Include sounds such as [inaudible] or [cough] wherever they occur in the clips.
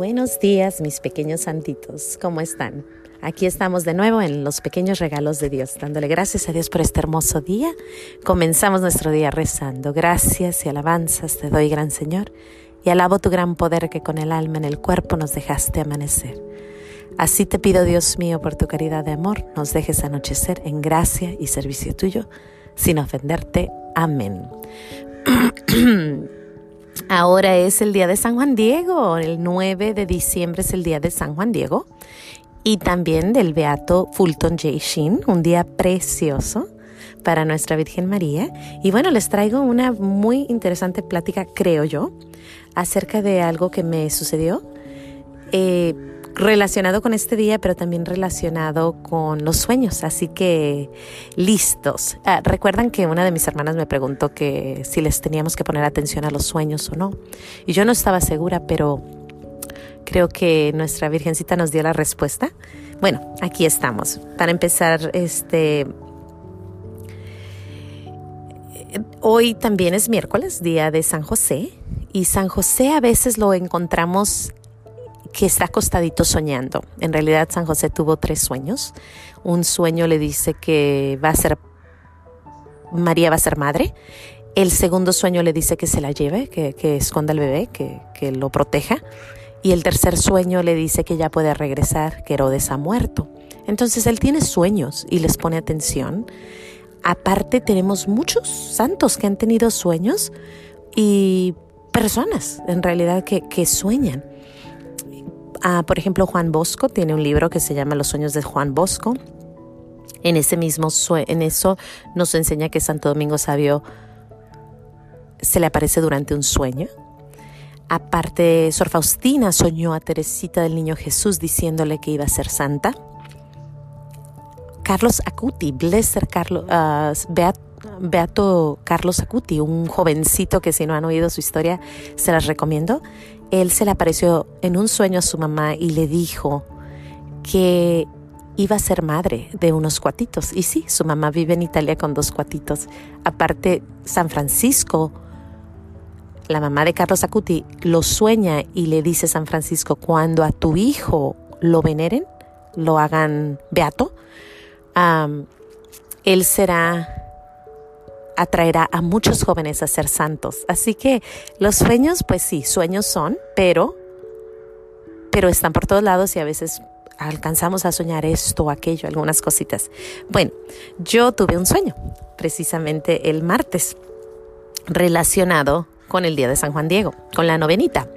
Buenos días, mis pequeños santitos. ¿Cómo están? Aquí estamos de nuevo en los pequeños regalos de Dios, dándole gracias a Dios por este hermoso día. Comenzamos nuestro día rezando. Gracias y alabanzas te doy, gran Señor, y alabo tu gran poder que con el alma en el cuerpo nos dejaste amanecer. Así te pido, Dios mío, por tu caridad de amor, nos dejes anochecer en gracia y servicio tuyo, sin ofenderte. Amén. [clears throat] Ahora es el día de San Juan Diego, el 9 de diciembre es el día de San Juan Diego y también del Beato Fulton J. Sheen, un día precioso para nuestra Virgen María. Y bueno, les traigo una muy interesante plática, creo yo, acerca de algo que me sucedió. Eh, relacionado con este día, pero también relacionado con los sueños. Así que listos. Ah, recuerdan que una de mis hermanas me preguntó que si les teníamos que poner atención a los sueños o no. Y yo no estaba segura, pero creo que nuestra Virgencita nos dio la respuesta. Bueno, aquí estamos. Para empezar, este... Hoy también es miércoles, día de San José, y San José a veces lo encontramos que está acostadito soñando. En realidad San José tuvo tres sueños. Un sueño le dice que va a ser María va a ser madre. El segundo sueño le dice que se la lleve, que, esconda al bebé, que, que, lo proteja. Y el tercer sueño le dice que ya puede regresar, que Herodes ha muerto. Entonces él tiene sueños y les pone atención. Aparte tenemos muchos santos que han tenido sueños y personas en realidad que, que sueñan. Ah, por ejemplo, Juan Bosco tiene un libro que se llama Los sueños de Juan Bosco. En ese mismo en eso nos enseña que Santo Domingo Sabio se le aparece durante un sueño. Aparte, Sor Faustina soñó a Teresita del Niño Jesús diciéndole que iba a ser santa. Carlos Acuti, Blesser Carlos, uh, Beato Carlos Acuti, un jovencito que si no han oído su historia, se las recomiendo. Él se le apareció en un sueño a su mamá y le dijo que iba a ser madre de unos cuatitos. Y sí, su mamá vive en Italia con dos cuatitos. Aparte, San Francisco, la mamá de Carlos Acuti, lo sueña y le dice San Francisco, cuando a tu hijo lo veneren, lo hagan beato, él será atraerá a muchos jóvenes a ser santos. Así que los sueños, pues sí, sueños son, pero, pero están por todos lados y a veces alcanzamos a soñar esto o aquello, algunas cositas. Bueno, yo tuve un sueño precisamente el martes relacionado con el día de San Juan Diego, con la novenita.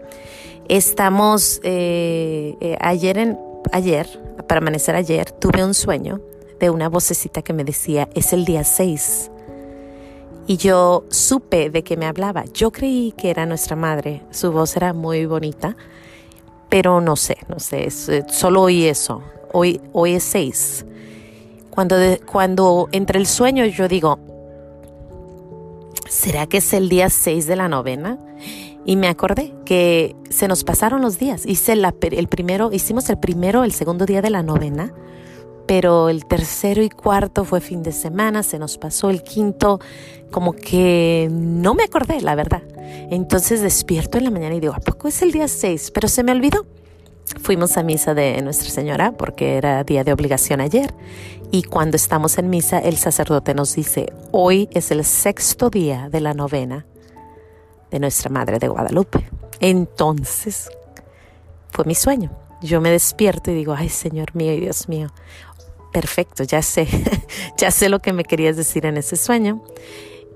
Estamos eh, eh, ayer en ayer, para amanecer ayer, tuve un sueño de una vocecita que me decía, es el día 6 y yo supe de qué me hablaba. Yo creí que era nuestra madre, su voz era muy bonita, pero no sé, no sé, eh, solo oí eso. Hoy, hoy es seis. Cuando, cuando entre el sueño yo digo, ¿será que es el día seis de la novena? Y me acordé que se nos pasaron los días. Hice el primero, hicimos el primero, el segundo día de la novena pero el tercero y cuarto fue fin de semana, se nos pasó el quinto, como que no me acordé, la verdad. Entonces despierto en la mañana y digo, ¿a poco es el día 6? Pero se me olvidó. Fuimos a misa de Nuestra Señora porque era día de obligación ayer y cuando estamos en misa el sacerdote nos dice, hoy es el sexto día de la novena de Nuestra Madre de Guadalupe. Entonces fue mi sueño. Yo me despierto y digo, ay Señor mío y Dios mío, perfecto, ya sé, [laughs] ya sé lo que me querías decir en ese sueño.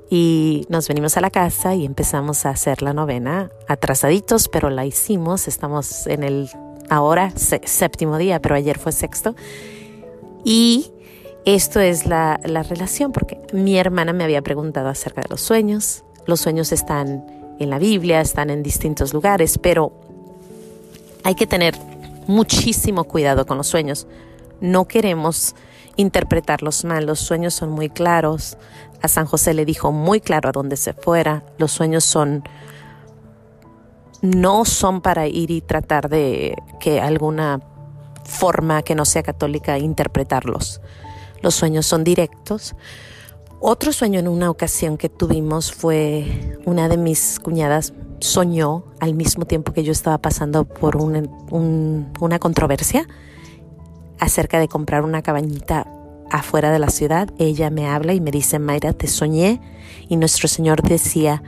Y nos venimos a la casa y empezamos a hacer la novena atrasaditos, pero la hicimos. Estamos en el ahora séptimo día, pero ayer fue sexto. Y esto es la, la relación, porque mi hermana me había preguntado acerca de los sueños. Los sueños están en la Biblia, están en distintos lugares, pero hay que tener muchísimo cuidado con los sueños, no queremos interpretarlos mal. Los sueños son muy claros. A San José le dijo muy claro a dónde se fuera. Los sueños son no son para ir y tratar de que alguna forma que no sea católica interpretarlos. Los sueños son directos Otro sueño en una ocasión que tuvimos fue una de mis cuñadas soñó al mismo tiempo que yo estaba pasando por una controversia acerca de comprar una cabañita afuera de la ciudad. Ella me habla y me dice, Mayra, te soñé y nuestro Señor decía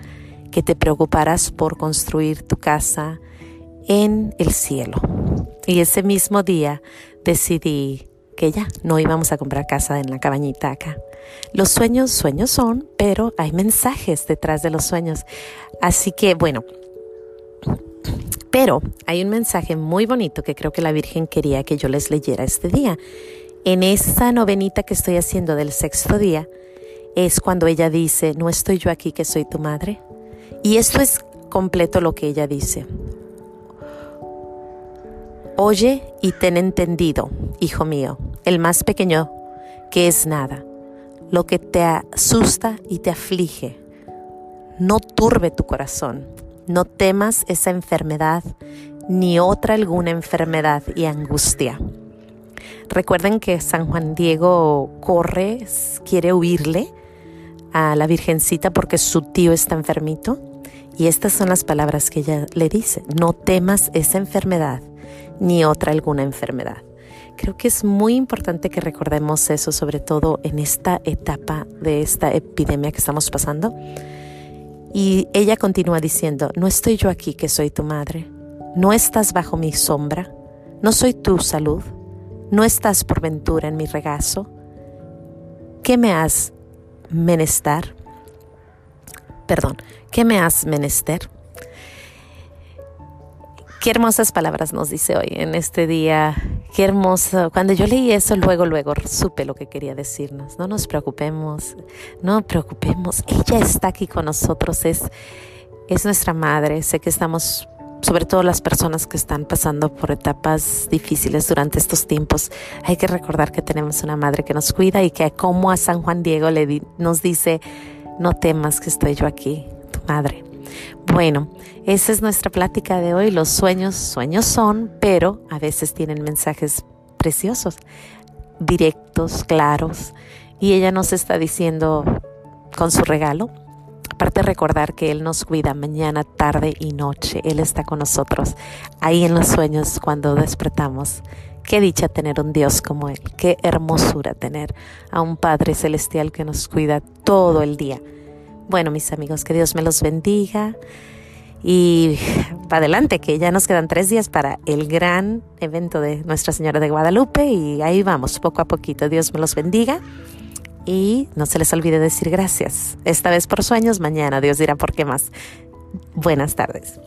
que te preocuparas por construir tu casa en el cielo. Y ese mismo día decidí que ya no íbamos a comprar casa en la cabañita acá. Los sueños, sueños son, pero hay mensajes detrás de los sueños. Así que bueno, pero hay un mensaje muy bonito que creo que la Virgen quería que yo les leyera este día. En esa novenita que estoy haciendo del sexto día, es cuando ella dice, no estoy yo aquí que soy tu madre. Y esto es completo lo que ella dice. Oye y ten entendido, hijo mío, el más pequeño, que es nada, lo que te asusta y te aflige. No turbe tu corazón, no temas esa enfermedad ni otra alguna enfermedad y angustia. Recuerden que San Juan Diego corre, quiere huirle a la Virgencita porque su tío está enfermito. Y estas son las palabras que ella le dice, no temas esa enfermedad ni otra alguna enfermedad. Creo que es muy importante que recordemos eso, sobre todo en esta etapa de esta epidemia que estamos pasando. Y ella continúa diciendo, no estoy yo aquí que soy tu madre, no estás bajo mi sombra, no soy tu salud, no estás por ventura en mi regazo. ¿Qué me has menester? Perdón, ¿qué me has menester? Qué hermosas palabras nos dice hoy en este día. Qué hermoso. Cuando yo leí eso, luego, luego supe lo que quería decirnos. No nos preocupemos, no preocupemos. Ella está aquí con nosotros, es, es nuestra madre. Sé que estamos, sobre todo las personas que están pasando por etapas difíciles durante estos tiempos, hay que recordar que tenemos una madre que nos cuida y que como a San Juan Diego le nos dice, no temas que estoy yo aquí, tu madre. Bueno, esa es nuestra plática de hoy. Los sueños, sueños son, pero a veces tienen mensajes preciosos, directos, claros. Y ella nos está diciendo con su regalo, aparte recordar que Él nos cuida mañana, tarde y noche. Él está con nosotros ahí en los sueños cuando despertamos. Qué dicha tener un Dios como Él, qué hermosura tener a un Padre Celestial que nos cuida todo el día. Bueno, mis amigos, que Dios me los bendiga. Y para [laughs] adelante, que ya nos quedan tres días para el gran evento de Nuestra Señora de Guadalupe y ahí vamos, poco a poquito. Dios me los bendiga y no se les olvide decir gracias. Esta vez por sueños, mañana Dios dirá por qué más. Buenas tardes.